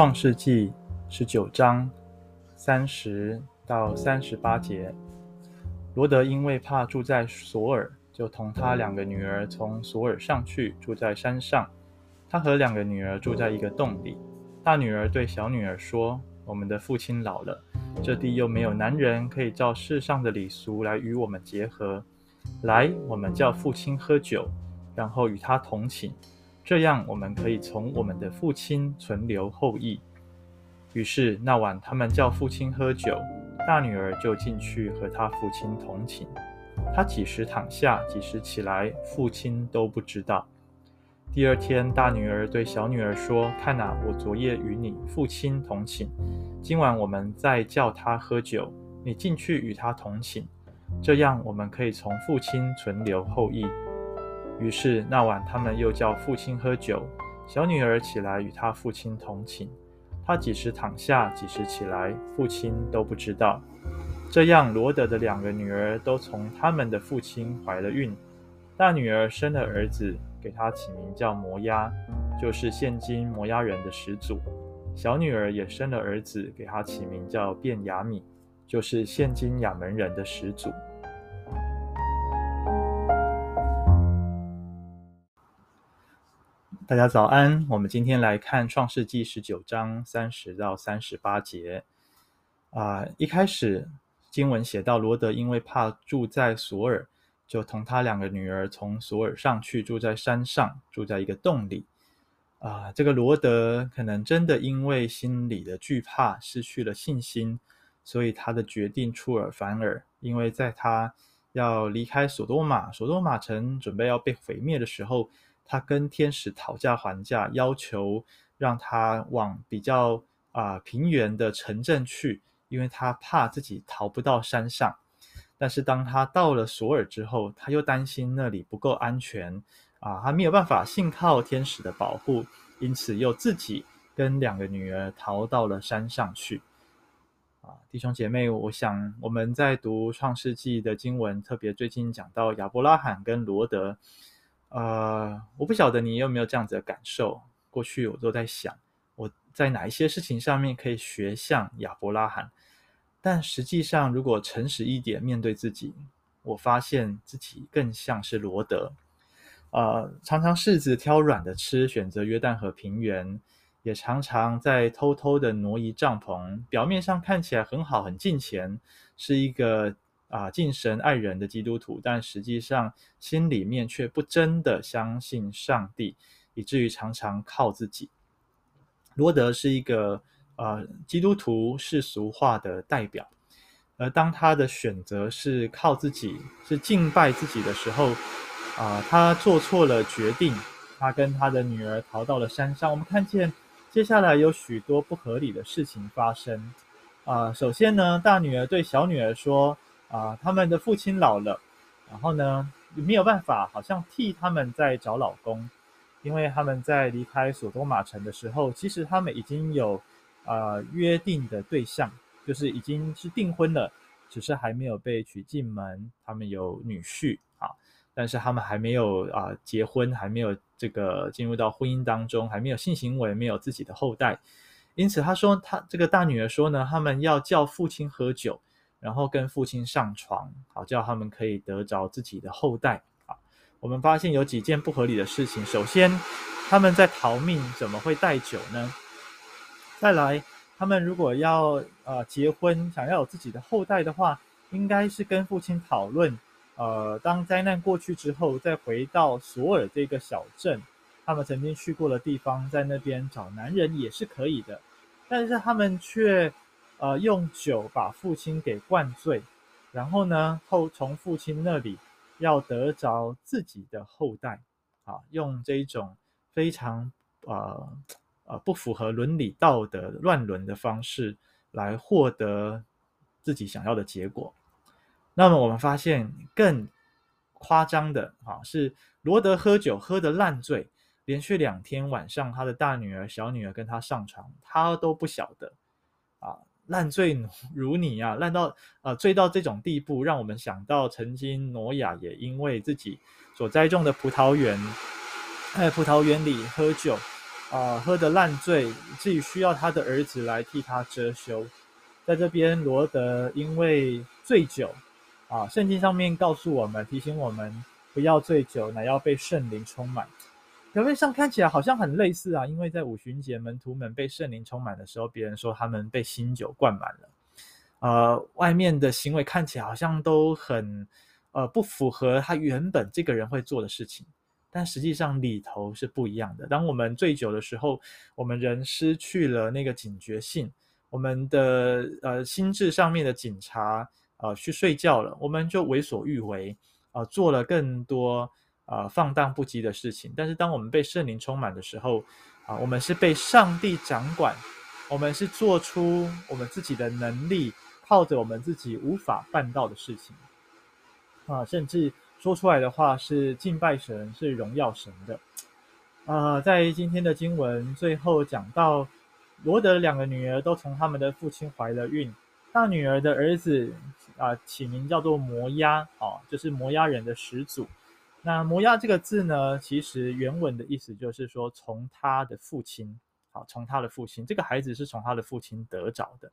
创世纪十九章三十到三十八节，罗德因为怕住在索尔，就同他两个女儿从索尔上去住在山上。他和两个女儿住在一个洞里。大女儿对小女儿说：“我们的父亲老了，这地又没有男人可以照世上的礼俗来与我们结合。来，我们叫父亲喝酒，然后与他同寝。”这样，我们可以从我们的父亲存留后裔。于是那晚，他们叫父亲喝酒，大女儿就进去和他父亲同寝。她几时躺下，几时起来，父亲都不知道。第二天，大女儿对小女儿说：“看哪，我昨夜与你父亲同寝，今晚我们再叫他喝酒，你进去与他同寝。这样，我们可以从父亲存留后裔。”于是那晚，他们又叫父亲喝酒。小女儿起来与她父亲同寝。她几时躺下，几时起来，父亲都不知道。这样，罗德的两个女儿都从他们的父亲怀了孕。大女儿生了儿子，给他起名叫摩押，就是现今摩押人的始祖。小女儿也生了儿子，给他起名叫卞雅米，就是现今亚门人的始祖。大家早安，我们今天来看创世纪十九章三十到三十八节。啊，一开始经文写到罗德因为怕住在索尔，就同他两个女儿从索尔上去住在山上，住在一个洞里。啊，这个罗德可能真的因为心里的惧怕，失去了信心，所以他的决定出尔反尔。因为在他要离开索多玛，索多玛城准备要被毁灭的时候。他跟天使讨价还价，要求让他往比较啊、平原的城镇去，因为他怕自己逃不到山上。但是当他到了索尔之后，他又担心那里不够安全啊，他没有办法信靠天使的保护，因此又自己跟两个女儿逃到了山上去。啊，弟兄姐妹，我想我们在读创世纪的经文，特别最近讲到亚伯拉罕跟罗德。呃，我不晓得你有没有这样子的感受。过去我都在想，我在哪一些事情上面可以学像亚伯拉罕，但实际上，如果诚实一点面对自己，我发现自己更像是罗德。呃，常常柿子挑软的吃，选择约旦河平原，也常常在偷偷的挪移帐篷，表面上看起来很好，很近前，是一个。啊，敬神爱人的基督徒，但实际上心里面却不真的相信上帝，以至于常常靠自己。罗德是一个呃基督徒世俗化的代表，而当他的选择是靠自己，是敬拜自己的时候，啊、他做错了决定，他跟他的女儿逃到了山上。我们看见接下来有许多不合理的事情发生。啊、首先呢，大女儿对小女儿说。啊，他们的父亲老了，然后呢，没有办法，好像替他们在找老公，因为他们在离开索多玛城的时候，其实他们已经有呃约定的对象，就是已经是订婚了，只是还没有被娶进门，他们有女婿啊，但是他们还没有啊、结婚，还没有这个进入到婚姻当中，还没有性行为，没有自己的后代，因此他说他这个大女儿说呢，他们要叫父亲喝酒。然后跟父亲上床，好叫他们可以得着自己的后代。啊，我们发现有几件不合理的事情。首先，他们在逃命，怎么会带酒呢？再来，他们如果要呃结婚，想要有自己的后代的话，应该是跟父亲讨论，呃，当灾难过去之后，再回到索尔这个小镇，他们曾经去过的地方，在那边找男人也是可以的。但是他们却。呃，用酒把父亲给灌醉，然后呢，后从父亲那里要得着自己的后代，啊，用这一种非常呃呃不符合伦理道德乱伦的方式来获得自己想要的结果。那么我们发现更夸张的啊，是罗德喝酒喝得烂醉，连续两天晚上，他的大女儿、小女儿跟他上床，他都不晓得啊。烂醉 如泥啊，烂到呃醉到这种地步，让我们想到曾经挪亚也因为自己所栽种的葡萄园，在葡萄园里喝酒，啊、喝得烂醉，以至于需要他的儿子来替他遮羞。在这边，罗德因为醉酒啊，圣经上面告诉我们，提醒我们不要醉酒，乃要被圣灵充满。表面上看起来好像很类似啊，因为在五旬节门徒们被圣灵充满的时候，别人说他们被新酒灌满了。呃，外面的行为看起来好像都很呃不符合他原本这个人会做的事情，但实际上里头是不一样的。当我们醉酒的时候，我们人失去了那个警觉性，我们的呃心智上面的警察呃去睡觉了，我们就为所欲为，呃做了更多。啊、放荡不羁的事情。但是，当我们被圣灵充满的时候，啊、我们是被上帝掌管，我们是做出我们自己的能力，靠着我们自己无法办到的事情，啊，甚至说出来的话是敬拜神，是荣耀神的。啊、在今天的经文最后讲到，罗德两个女儿都从他们的父亲怀了孕，大女儿的儿子啊、起名叫做摩押，哦，就是摩押人的始祖。那摩押这个字呢，其实原文的意思就是说，从他的父亲，好，从他的父亲，这个孩子是从他的父亲得着的。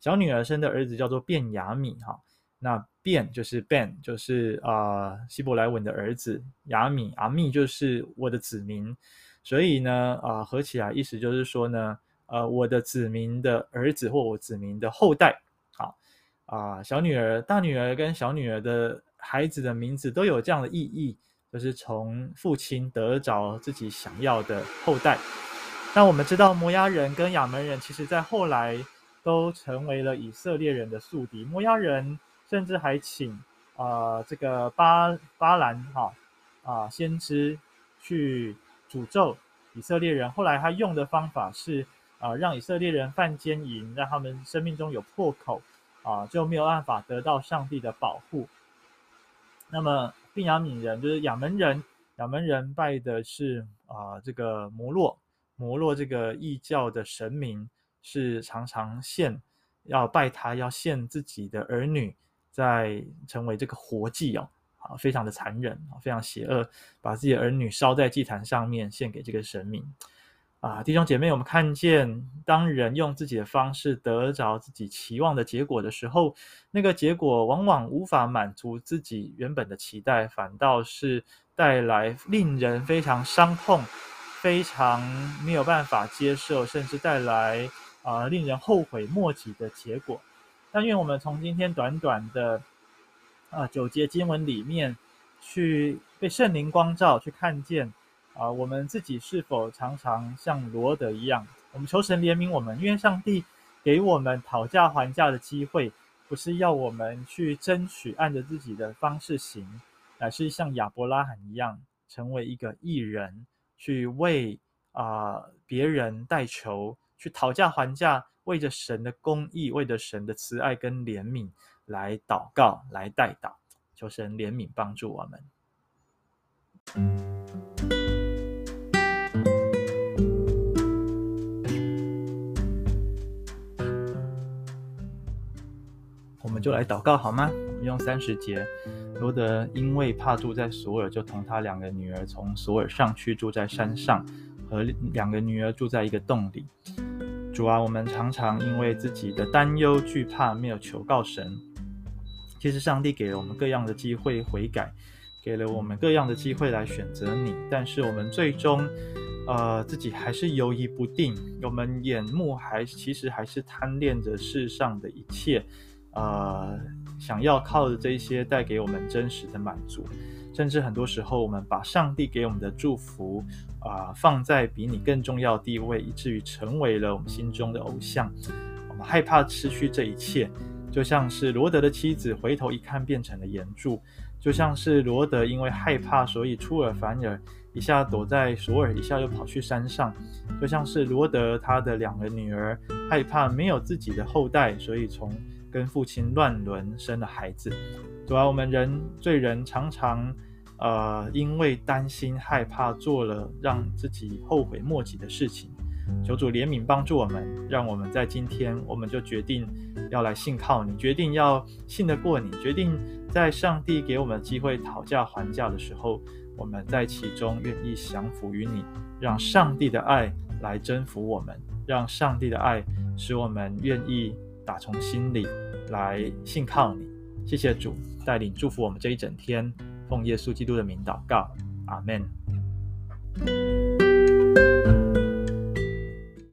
小女儿生的儿子叫做便雅米，哈，那便就是 Ben，就是啊、希伯来文的儿子，雅米阿密就是我的子民，所以呢，啊、合起来意思就是说呢，呃，我的子民的儿子或我子民的后代，好啊、小女儿、大女儿跟小女儿的孩子的名字都有这样的意义。就是从父亲得着自己想要的后代。那我们知道摩押人跟亚扪人，其实在后来都成为了以色列人的宿敌。摩押人甚至还请啊、这个巴巴兰哈啊、先知去诅咒以色列人。后来他用的方法是啊、让以色列人犯奸淫，让他们生命中有破口啊、就没有办法得到上帝的保护。那么。病雅悯人就是亚门人，亚门人拜的是啊、这个摩洛，摩洛这个异教的神明是常常献要拜他，要献自己的儿女，在成为这个活祭哦，啊，非常的残忍啊，非常邪恶，把自己的儿女烧在祭坛上面献给这个神明。啊，弟兄姐妹，我们看见，当人用自己的方式得着自己期望的结果的时候，那个结果往往无法满足自己原本的期待，反倒是带来令人非常伤痛、非常没有办法接受，甚至带来啊、令人后悔莫及的结果。但愿我们从今天短短的啊九节经文里面，去被圣灵光照，去看见。啊，我们自己是否常常像罗德一样？我们求神怜悯我们，因为上帝给我们讨价还价的机会，不是要我们去争取按着自己的方式行，乃是像亚伯拉罕一样，成为一个艺人，去为啊、别人代求，去讨价还价，为着神的公义，为着神的慈爱跟怜悯来祷告，来代祷，求神怜悯帮助我们。我们就来祷告好吗？我们用三十节，罗德因为怕住在索尔，就同他两个女儿从索尔上去住在山上，和两个女儿住在一个洞里。主啊，我们常常因为自己的担忧惧怕，没有求告神。其实上帝给了我们各样的机会悔改，给了我们各样的机会来选择你，但是我们最终，呃，自己还是犹疑不定。我们眼目还其实还是贪恋着世上的一切。呃，想要靠着这些带给我们真实的满足，甚至很多时候我们把上帝给我们的祝福啊、放在比你更重要的地位，以至于成为了我们心中的偶像。我们害怕失去这一切，就像是罗德的妻子回头一看变成了岩柱，就像是罗德因为害怕，所以出尔反尔，一下躲在索尔，一下又跑去山上，就像是罗德他的两个女儿害怕没有自己的后代，所以从跟父亲乱伦生了孩子，主要我们人罪人常常，呃，因为担心害怕，做了让自己后悔莫及的事情。求主怜悯帮助我们，让我们在今天，我们就决定要来信靠你，决定要信得过你，决定在上帝给我们机会讨价还价的时候，我们在其中愿意降服于你，让上帝的爱来征服我们，让上帝的爱使我们愿意打从心里来信靠你。谢谢主带领祝福我们这一整天，奉耶稣基督的名祷告，阿门。